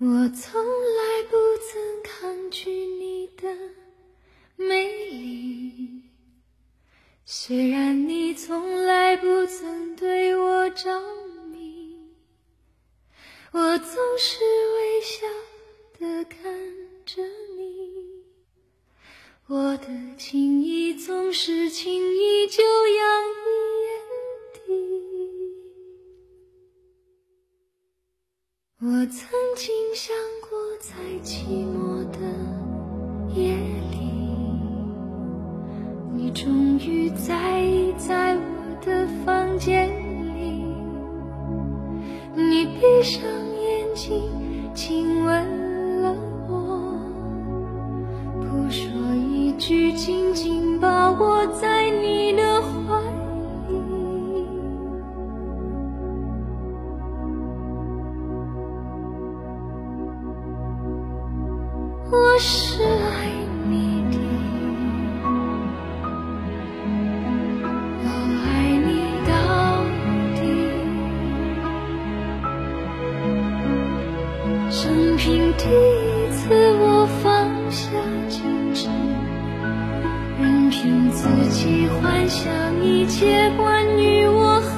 我从来不曾抗拒你的美丽，虽然你从来不曾对我着迷，我总是微笑的看着你，我的情意总是轻易就洋溢眼底。我曾经想过，在寂寞的夜里，你终于在意在我的房间里。你闭上眼睛，亲吻因第一次，我放下矜持，任凭自己幻想一切关于我和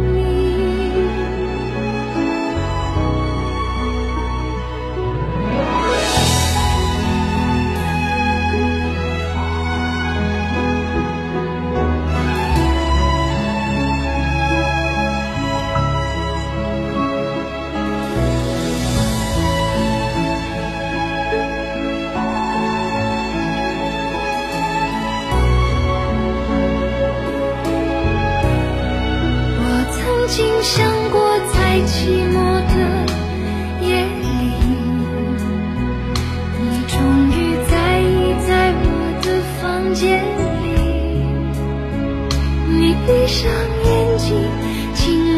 想过在寂寞的夜里你终于在意在我的房间里你闭上眼睛请